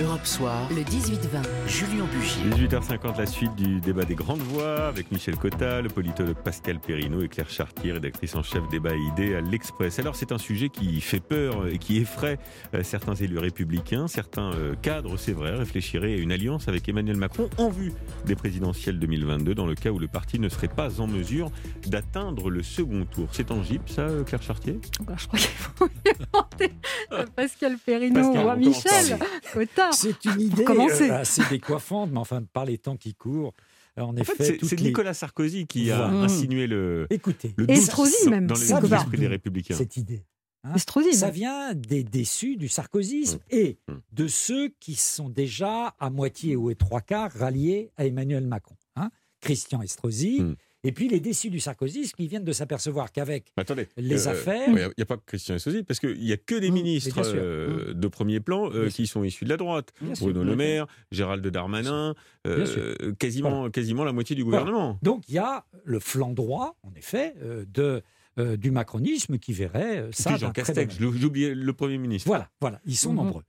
Europe Soir, le 18-20, Julien Bugier. 18h50, la suite du débat des grandes voix avec Michel Cotta, le politologue Pascal Perrineau et Claire Chartier, rédactrice en chef débat et idées à l'Express. Alors c'est un sujet qui fait peur et qui effraie euh, certains élus républicains, certains euh, cadres, c'est vrai, réfléchiraient à une alliance avec Emmanuel Macron en vue des présidentielles 2022 dans le cas où le parti ne serait pas en mesure d'atteindre le second tour. C'est tangible ça, euh, Claire Chartier? Bah, Je crois qu'il faut demander Pascal Perrineau ou à Michel Cotta. C'est une idée euh, assez décoiffante, mais enfin, par les temps qui courent. En, effet, c'est Nicolas Sarkozy qui a insinué le. Écoutez, le Estrosi même. Dans les des Républicains. Cette idée. Hein, Estrosi, ça vient des déçus du sarkozysme mmh. et mmh. de ceux qui sont déjà à moitié ou à trois quarts ralliés à Emmanuel Macron. Hein? Christian Estrosi. Mmh. Et puis les déçus du sarkozysme qui viennent de s'apercevoir qu'avec les euh, affaires. Il n'y a, pas que Christian Estrosi, parce qu'il n'y a que des mmh, ministres euh, mmh. de premier plan euh, qui sont issus de la droite. Bruno Le Maire, Gérald Darmanin, quasiment, quasiment la moitié du gouvernement. Donc il y a le flanc droit, en effet, de. du macronisme qui verrait ça. Jean Castex, j'oubliais le Premier ministre. Voilà, voilà, ils sont mmh. nombreux.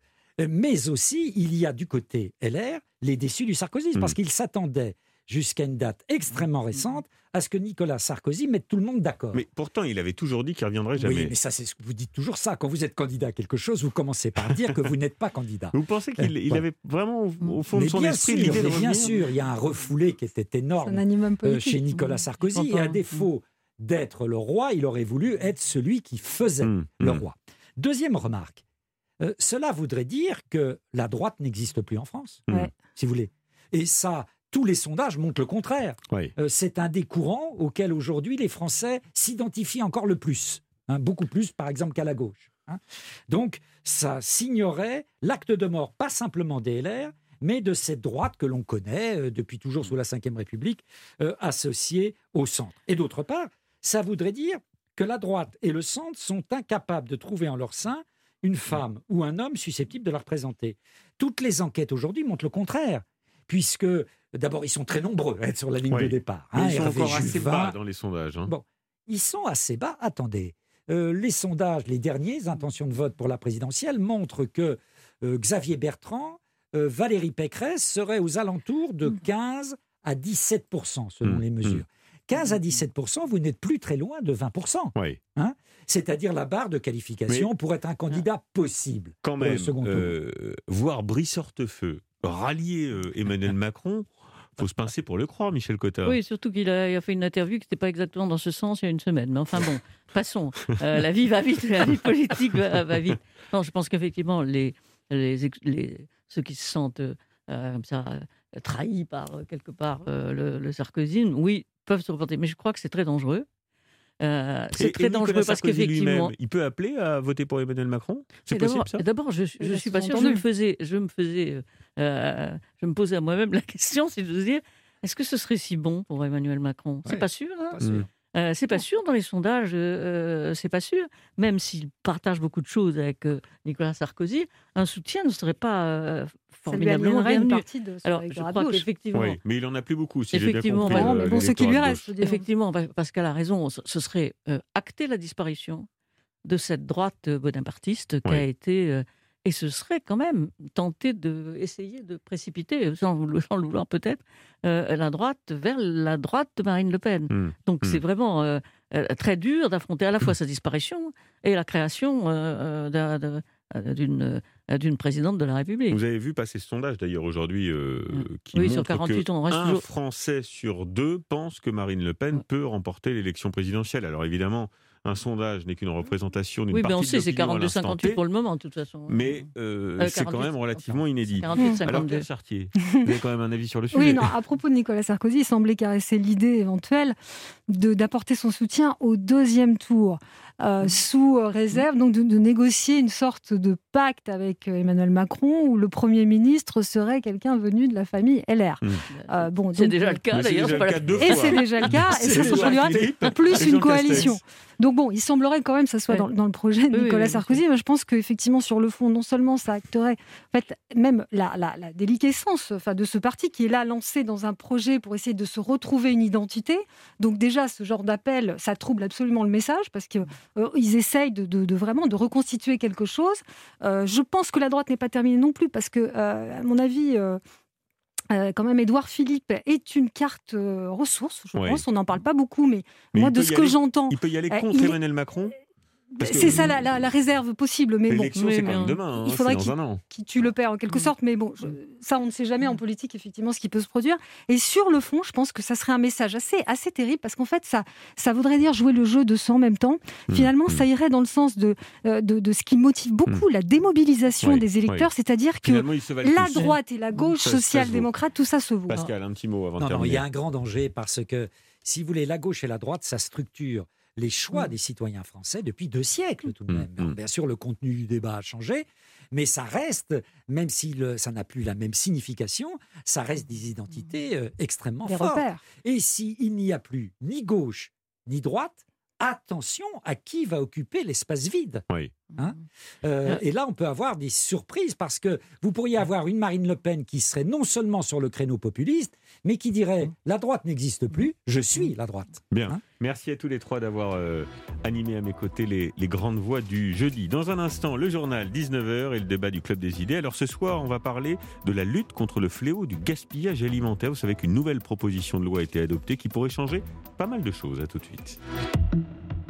Mais aussi, il y a du côté LR les déçus du sarkozysme, parce qu'ils s'attendaient jusqu'à une date extrêmement récente, à ce que Nicolas Sarkozy mette tout le monde d'accord. Mais pourtant, il avait toujours dit qu'il ne reviendrait jamais. Oui, mais ça, c'est ce que vous dites toujours ça. Quand vous êtes candidat à quelque chose, vous commencez par dire que vous n'êtes pas candidat. Vous pensez qu'il euh, avait vraiment, au fond de son esprit, l'idée de Bien sûr, il y a un refoulé qui était énorme euh, chez Nicolas Sarkozy. Et à défaut d'être le roi, il aurait voulu être celui qui faisait hum, le hum. roi. Deuxième remarque. Euh, cela voudrait dire que la droite n'existe plus en France, si vous voulez. Et ça, tous les sondages montrent le contraire. Euh, c'est un des courants auxquels aujourd'hui les Français s'identifient encore le plus. Hein, beaucoup plus, par exemple, qu'à la gauche. Hein. Donc, ça signerait l'acte de mort, pas simplement des LR, mais de cette droite que l'on connaît euh, depuis toujours sous la Ve République, euh, associée au centre. Et d'autre part, ça voudrait dire que la droite et le centre sont incapables de trouver en leur sein une femme ou un homme susceptible de la représenter. Toutes les enquêtes aujourd'hui montrent le contraire, puisque D'abord, ils sont très nombreux à être sur la ligne de départ. Hein, ils sont encore assez bas dans les sondages. Hein. Bon, ils sont assez bas. Attendez, euh, les sondages, les derniers intentions de vote pour la présidentielle montrent que euh, Xavier Bertrand, euh, Valérie Pécresse seraient aux alentours de 15 à 17% selon mmh, les mmh. mesures. 15 à 17 vous n'êtes plus très loin de 20 oui. hein C'est-à-dire la barre de qualification pour être un candidat possible. Quand même, voir Brice Hortefeux rallier Emmanuel Macron, faut se pincer pour le croire, Michel Cotta. Oui, surtout qu'il a, fait une interview qui n'était pas exactement dans ce sens il y a une semaine. Mais enfin bon, passons. Euh, la vie va vite, la vie politique va, vite. Non, je pense qu'effectivement, les, les, ceux qui se sentent euh, comme ça, euh, trahis par quelque part le, le oui, peuvent se reporter. Mais je crois que c'est très dangereux. C'est très dangereux parce qu'effectivement. Il peut appeler à voter pour Emmanuel Macron? C'est possible ça? D'abord, je ne suis pas sûr. Je me faisais, je me faisais euh, je me posais à moi-même la question, c'est de se dire, est-ce que ce serait si bon pour Emmanuel Macron? C'est pas sûr. Hein? Mm. Euh, c'est pas sûr dans les sondages, euh, c'est pas sûr. Même s'il partage beaucoup de choses avec Nicolas Sarkozy, un soutien ne serait pas formidablement bienvenu. Alors, je crois qu'effectivement, oui, mais il en a plus beaucoup. Si effectivement, bien compris, mais bon, ce qui lui reste. Effectivement, Pascal a raison. Ce serait acter la disparition de cette droite bonapartiste qui a été et ce serait quand même tenter de essayer de précipiter, sans, le vouloir peut-être, euh, la droite vers la droite de Marine Le Pen. Mmh. Donc c'est mmh. vraiment euh, euh, très dur d'affronter à la fois sa disparition et la création d'une d'une présidente de la République. Vous avez vu passer ce sondage d'ailleurs aujourd'hui qui oui, montre sur 48 que on un toujours... Français sur deux pense que Marine Le Pen peut remporter l'élection présidentielle. Alors évidemment, un sondage n'est qu'une représentation d'une oui, partie Oui, mais on sait, c'est 42-58 pour le moment, de toute façon. Mais euh, euh, c'est quand même relativement inédit. 48, Alors, Pierre Chartier, vous avez quand même un avis sur le sujet. Oui, non, à propos de Nicolas Sarkozy, il semblait caresser l'idée éventuelle d'apporter son soutien au deuxième tour. Euh, sous réserve donc de, négocier une sorte de pacte avec Emmanuel Macron où le Premier ministre serait quelqu'un venu de la famille LR. Mmh. bon, c'est déjà le cas d'ailleurs. Et c'est déjà le cas, et ça se produira plus une coalition. Donc bon, il semblerait quand même que ça soit dans, le projet de Nicolas Sarkozy, mais je pense qu'effectivement, sur le fond, non seulement ça acterait en fait, même la, la, la déliquescence enfin, de ce parti qui est là lancé dans un projet pour essayer de se retrouver une identité. Donc déjà, ce genre d'appel, ça trouble absolument le message, parce que ils essayent de, vraiment de reconstituer quelque chose. je pense que la droite n'est pas terminée non plus parce que, à mon avis, quand même, Édouard Philippe est une carte ressource, je pense. On n'en parle pas beaucoup, mais, moi, de ce que j'entends. Il peut y aller contre Emmanuel Macron c'est ça la, réserve possible, mais bon, quand demain. il hein, faudrait qu'il tue le père en quelque mm. sorte, mais bon, ça on ne sait jamais en politique effectivement ce qui peut se produire. Et sur le fond, je pense que ça serait un message assez assez terrible parce qu'en fait ça ça voudrait dire jouer le jeu de sang en même temps. Mm. Finalement, mm. ça irait dans le sens de de, de ce qui motive beaucoup la démobilisation des électeurs, c'est-à-dire que la droite et la gauche social-démocrate, tout ça se vaut. Pascal, un petit mot avant de terminer. Non, il y a un grand danger parce que si vous voulez, la gauche et la droite, ça structure les choix mm. des citoyens français depuis deux siècles tout de mm, même. Mm. bien sûr, le contenu du débat a changé, mais ça reste, même si ça n'a plus la même signification, ça reste des identités euh, extrêmement fortes. Et s'il n'y a plus ni gauche ni droite, attention à qui va occuper l'espace vide. Oui. Hein euh, et là, on peut avoir des surprises parce que vous pourriez avoir une Marine Le Pen qui serait non seulement sur le créneau populiste, mais qui dirait la droite n'existe plus, je suis la droite. Bien. Hein Merci à tous les trois d'avoir euh, animé à mes côtés les, les, grandes voix du jeudi. Dans un instant, le journal 19h et le débat du Club des idées. Alors ce soir, on va parler de la lutte contre le fléau du gaspillage alimentaire. Vous savez qu'une nouvelle proposition de loi a été adoptée qui pourrait changer pas mal de choses. À tout de suite.